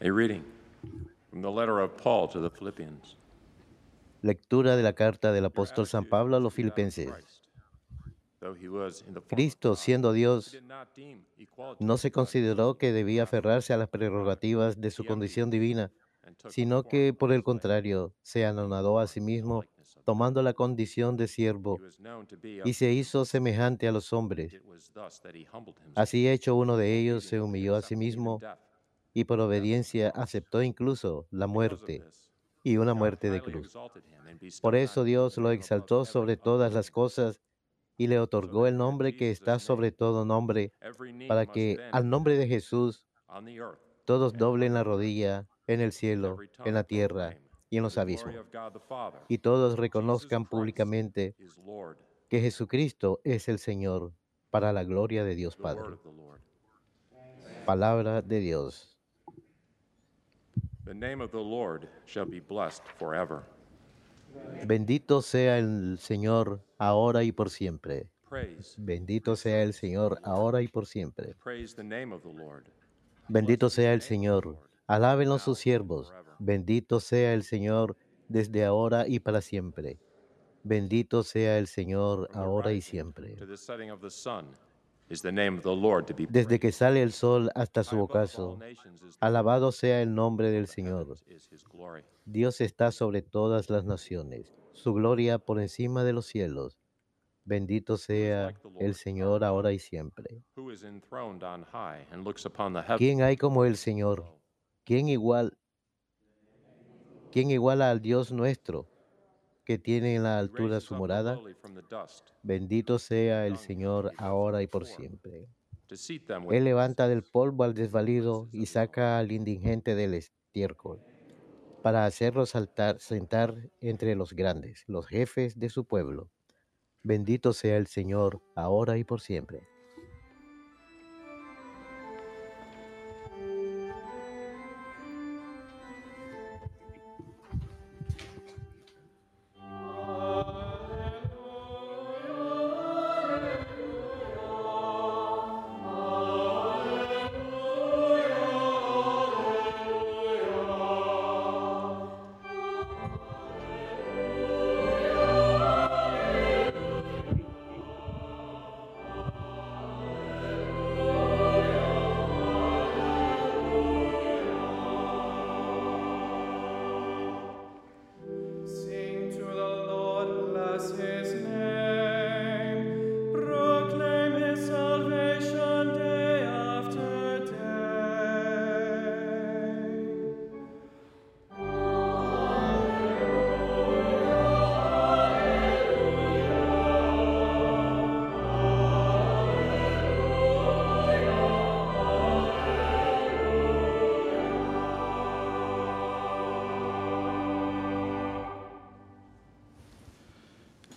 A reading from the letter of Paul to the Philippians. Lectura de la carta del apóstol San Pablo a los filipenses. Cristo, siendo Dios, no se consideró que debía aferrarse a las prerrogativas de su condición divina, sino que, por el contrario, se anonadó a sí mismo, tomando la condición de siervo, y se hizo semejante a los hombres. Así hecho uno de ellos, se humilló a sí mismo, y por obediencia aceptó incluso la muerte, y una muerte de cruz. Por eso Dios lo exaltó sobre todas las cosas, y le otorgó el nombre que está sobre todo nombre, para que al nombre de Jesús todos doblen la rodilla en el cielo, en la tierra y en los abismos, y todos reconozcan públicamente que Jesucristo es el Señor, para la gloria de Dios Padre. Palabra de Dios. The name of the Lord shall be blessed forever. Bendito sea el Señor ahora y por siempre. Praise, Bendito sea el Señor ahora y por siempre. praise the name of the Lord. Bendito sea el Señor. Alábenlo sus siervos. Bendito sea el Señor desde ahora y para siempre. Bendito sea el Señor ahora y siempre. Desde que sale el sol hasta su ocaso, alabado sea el nombre del Señor. Dios está sobre todas las naciones, su gloria por encima de los cielos. Bendito sea el Señor ahora y siempre. ¿Quién hay como el Señor? ¿Quién igual? ¿Quién iguala al Dios nuestro, que tiene en la altura su morada? Bendito sea el Señor ahora y por siempre. Él levanta del polvo al desvalido y saca al indigente del estiércol, para hacerlo saltar, sentar entre los grandes, los jefes de su pueblo. Bendito sea el Señor ahora y por siempre.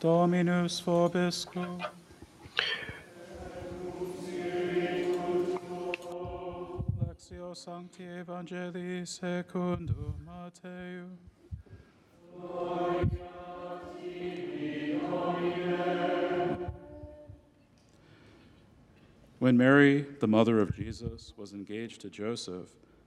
Dominus Sancti Evangelii secundum. When Mary, the mother of Jesus, was engaged to Joseph,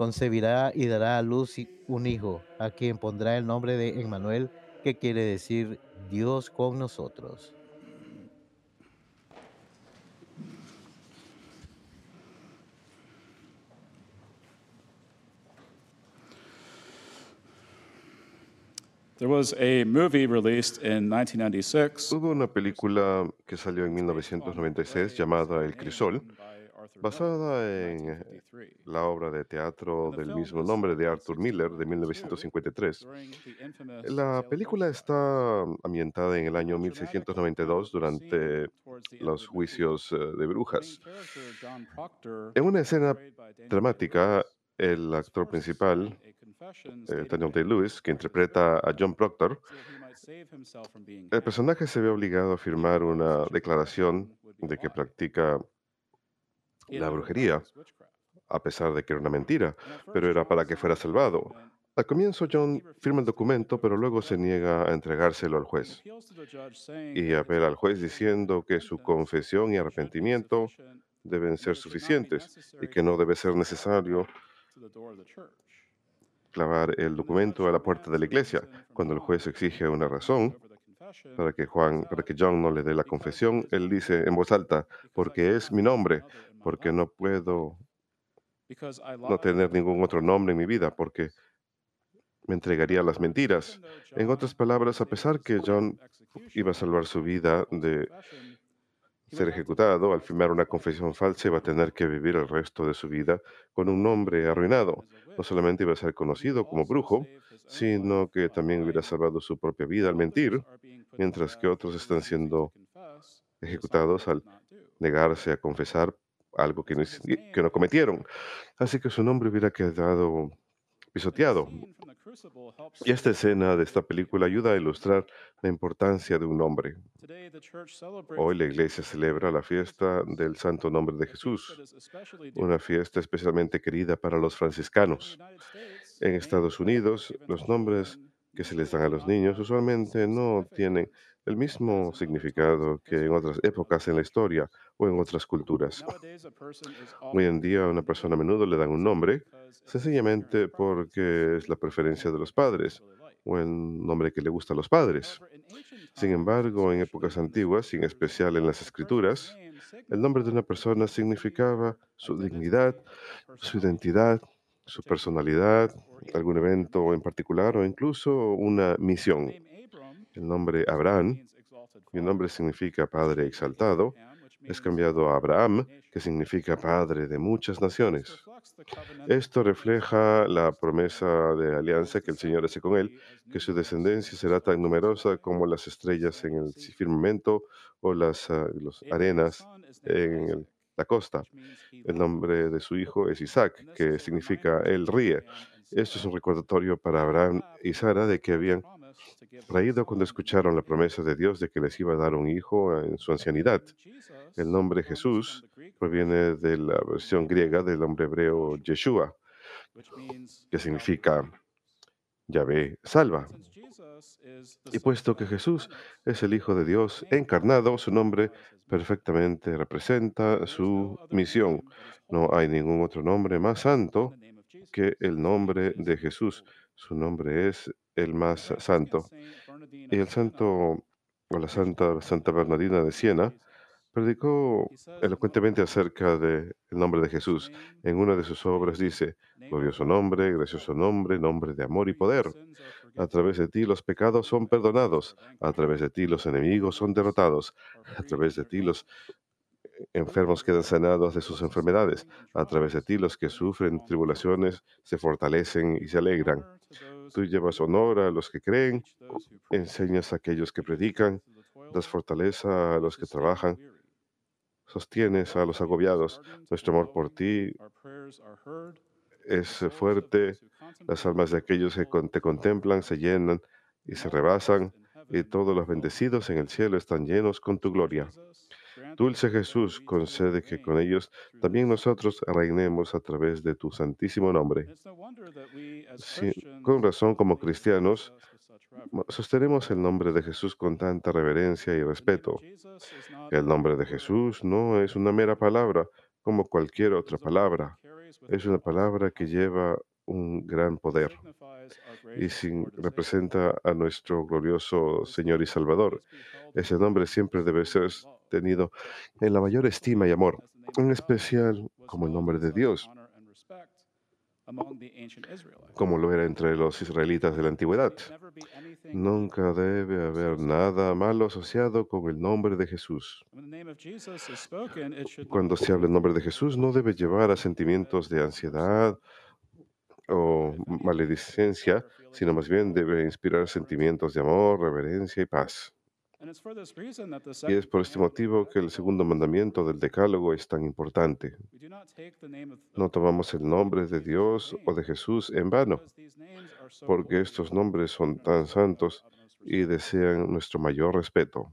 concebirá y dará a luz un hijo, a quien pondrá el nombre de Emmanuel, que quiere decir Dios con nosotros. There was a movie released in 1996 Hubo una película que salió en 1996 llamada El Crisol, basada en la obra de teatro del mismo nombre de Arthur Miller de 1953. La película está ambientada en el año 1692 durante los juicios eh, de brujas. En una escena dramática, el actor principal, eh, Daniel Day-Lewis, que interpreta a John Proctor, el personaje se ve obligado a firmar una declaración de que practica la brujería, a pesar de que era una mentira, pero era para que fuera salvado. Al comienzo John firma el documento, pero luego se niega a entregárselo al juez. y apela al juez diciendo que su confesión y arrepentimiento deben ser suficientes y que no debe ser necesario clavar el documento a la puerta de la iglesia. Cuando el juez exige una razón para que Juan, para que John no le dé la confesión, él dice en voz alta, porque es mi nombre, porque no puedo no tener ningún otro nombre en mi vida, porque me entregaría a las mentiras. En otras palabras, a pesar que John iba a salvar su vida de ser ejecutado, al firmar una confesión falsa iba a tener que vivir el resto de su vida con un nombre arruinado. No solamente iba a ser conocido como brujo, sino que también hubiera salvado su propia vida al mentir, mientras que otros están siendo ejecutados al negarse a confesar algo que no, que no cometieron. Así que su nombre hubiera quedado pisoteado. Y esta escena de esta película ayuda a ilustrar la importancia de un nombre. Hoy la iglesia celebra la fiesta del Santo Nombre de Jesús, una fiesta especialmente querida para los franciscanos. En Estados Unidos, los nombres que se les dan a los niños usualmente no tienen el mismo significado que en otras épocas en la historia o en otras culturas. Hoy en día a una persona a menudo le dan un nombre sencillamente porque es la preferencia de los padres o el nombre que le gusta a los padres. Sin embargo, en épocas antiguas, y en especial en las escrituras, el nombre de una persona significaba su dignidad, su identidad, su personalidad, algún evento en particular o incluso una misión. El nombre Abraham, cuyo nombre significa Padre exaltado, es cambiado a Abraham, que significa Padre de muchas naciones. Esto refleja la promesa de alianza que el Señor hace con él, que su descendencia será tan numerosa como las estrellas en el firmamento o las, ah, arenas en la costa. El nombre de su hijo es Isaac, que significa él ríe. Esto es un recordatorio para Abraham y Sara de que habían reído cuando escucharon la promesa de Dios de que les iba a dar un hijo en su ancianidad. El nombre Jesús proviene de la versión griega del nombre hebreo Yeshua, que significa Yahvé salva. Y puesto que Jesús es el Hijo de Dios encarnado, su nombre perfectamente representa su misión. No hay ningún otro nombre más santo que el nombre de Jesús. Su nombre es el más santo. Y el santo, o la santa, Santa Bernardina de Siena, predicó elocuentemente acerca del nombre de Jesús. En una de sus obras dice, glorioso nombre, gracioso nombre, nombre de amor y poder. A través de ti los pecados son perdonados, a través de ti los enemigos son derrotados, a través de ti los enfermos quedan sanados de sus enfermedades, a través de ti los que sufren tribulaciones se fortalecen y se alegran. Tú llevas honor a los que creen, enseñas a aquellos que predican, das fortaleza a los que trabajan, sostienes a los agobiados. Nuestro amor por ti es fuerte. Las almas de aquellos que te contemplan se llenan y se rebasan, y todos los bendecidos en el cielo están llenos con tu gloria. Dulce Jesús, concede que con ellos también nosotros reinemos a través de tu santísimo nombre. con razón, como cristianos, sostenemos el nombre de Jesús con tanta reverencia y respeto. El nombre de Jesús no es una mera palabra como cualquier otra palabra. Es una palabra que lleva un gran poder y sin, representa a nuestro glorioso Señor y Salvador. Ese nombre siempre debe ser tenido en la mayor estima y amor, en especial como el nombre de Dios. como lo era entre los israelitas de la antigüedad. Nunca debe haber nada malo asociado con el nombre de Jesús. Cuando se habla el nombre de Jesús, no debe llevar a sentimientos de ansiedad o maledicencia, sino más bien debe inspirar sentimientos de amor, reverencia y paz. Y es por este motivo que el segundo mandamiento del Decálogo es tan importante. No tomamos el nombre de Dios o de Jesús en vano, porque estos nombres son tan santos y desean nuestro mayor respeto.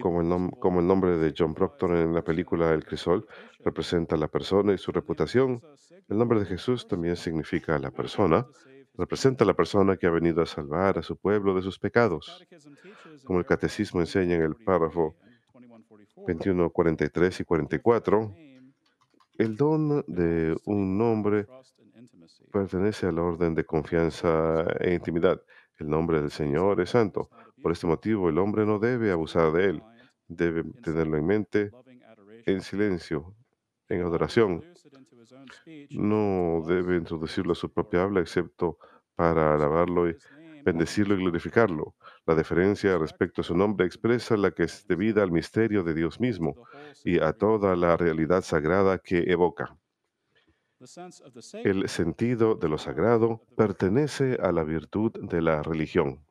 Como el, The nom- Crucible como el nombre de John Proctor en la película El Crisol representa a la persona y su reputación, el nombre de Jesús también significa a la persona, representa a la persona que ha venido a salvar a su pueblo de sus pecados. Como el catecismo enseña en el 2143 párrafo and 2144, 21, 43 y 44, el don de un nombre pertenece al orden de confianza e intimidad. El nombre del Señor es santo. Por este motivo, el hombre no debe abusar de él. Debe tenerlo en mente en silencio, en adoración. No debe introducirlo a su propia habla, excepto para alabarlo y bendecirlo y glorificarlo. La deferencia respecto a su nombre expresa la que es debida al misterio de Dios mismo y a toda la realidad sagrada que evoca. El sentido de lo sagrado pertenece a la virtud de la religión.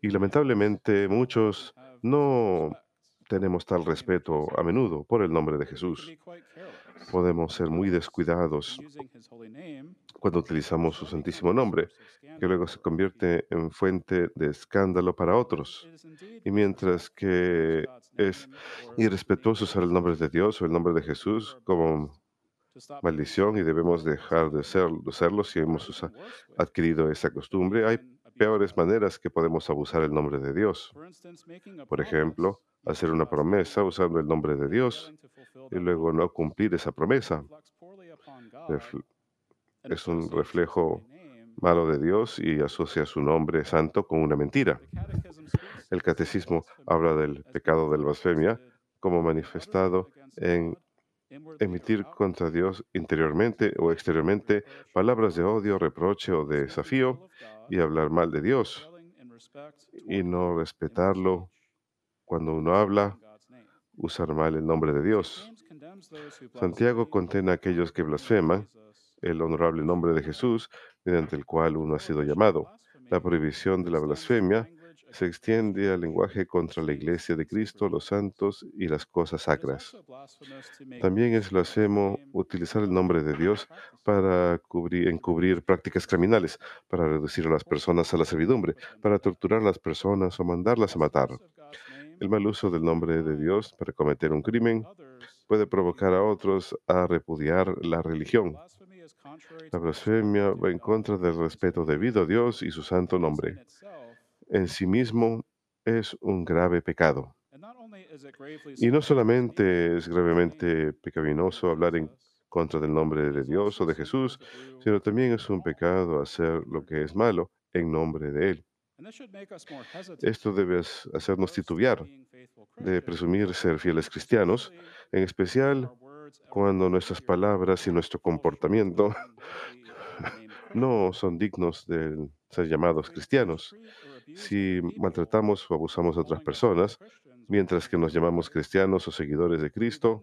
Y lamentablemente muchos no tenemos tal respeto a menudo por el nombre de Jesús. Podemos ser muy descuidados cuando utilizamos su santísimo nombre, que luego se convierte en fuente de escándalo para otros. Y mientras que es irrespetuoso usar el nombre de Dios o el nombre de Jesús como maldición y debemos dejar de, ser, de serlo si hemos adquirido esa costumbre, hay peores maneras que podemos abusar el nombre de Dios. Por ejemplo, hacer una promesa usando el nombre de Dios y luego no cumplir esa promesa. Es un reflejo malo de Dios y asocia su nombre santo con una mentira. El catecismo habla del pecado de la blasfemia como manifestado en emitir contra Dios interiormente o exteriormente palabras de odio, reproche o de desafío y hablar mal de Dios y no respetarlo cuando uno habla, usar mal el nombre de Dios. Santiago condena a aquellos que blasfeman el honorable nombre de Jesús mediante el cual uno ha sido llamado. La prohibición de la blasfemia se extiende al lenguaje contra la iglesia de Cristo, los santos y las cosas sacras. También es blasfemo utilizar el nombre de Dios para cubrir, encubrir prácticas criminales, para reducir a las personas a la servidumbre, para torturar a las personas o mandarlas a matar. El mal uso del nombre de Dios para cometer un crimen puede provocar a otros a repudiar la religión. La blasfemia va en contra del respeto debido a Dios y su santo nombre. En sí mismo es un grave pecado. Y no solamente es gravemente pecaminoso hablar en contra del nombre de Dios o de Jesús, sino también es un pecado hacer lo que es malo en nombre de Él. Esto debe hacernos titubear de presumir ser fieles cristianos, en especial cuando nuestras palabras y nuestro comportamiento no son dignos de ser llamados cristianos. Si maltratamos o abusamos de otras personas, mientras que nos llamamos cristianos o seguidores de Cristo,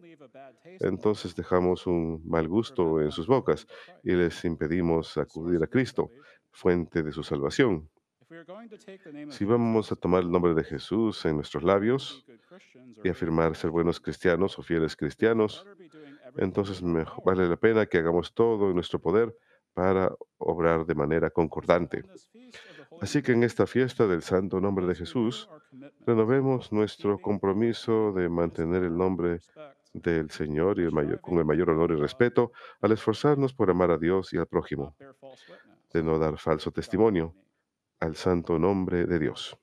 entonces dejamos un mal gusto en sus bocas y les impedimos acudir a Cristo, fuente de su salvación. Si vamos a tomar el nombre de Jesús en nuestros labios y afirmar ser buenos cristianos o fieles cristianos, entonces vale la pena que hagamos todo en nuestro poder para obrar de manera concordante. Así que en esta fiesta del santo nombre de Jesús, renovemos nuestro compromiso de mantener el nombre del Señor y el mayor- con el mayor honor y respeto al esforzarnos por amar a Dios y al prójimo, de no dar falso testimonio al santo nombre de Dios.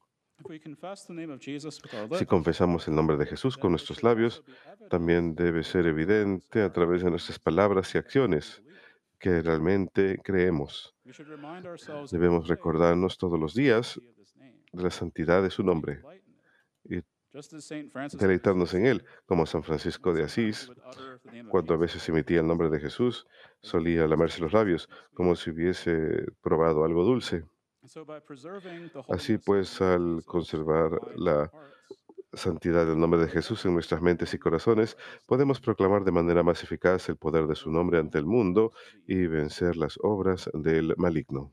Si confesamos el nombre de Jesús con nuestros labios, también debe ser evidente a través de nuestras palabras y acciones que realmente creemos. Debemos recordarnos todos los días de la santidad de su nombre y deleitarnos en Él, como San Francisco de "When someone Asís, cuando a veces emitía el nombre de Jesús, solía lamerse los labios como si hubiese probado algo dulce. Así pues, al conservar la santidad del nombre de Jesús en nuestras mentes y corazones, podemos proclamar de manera más eficaz el poder de su nombre ante el mundo y vencer las obras del maligno.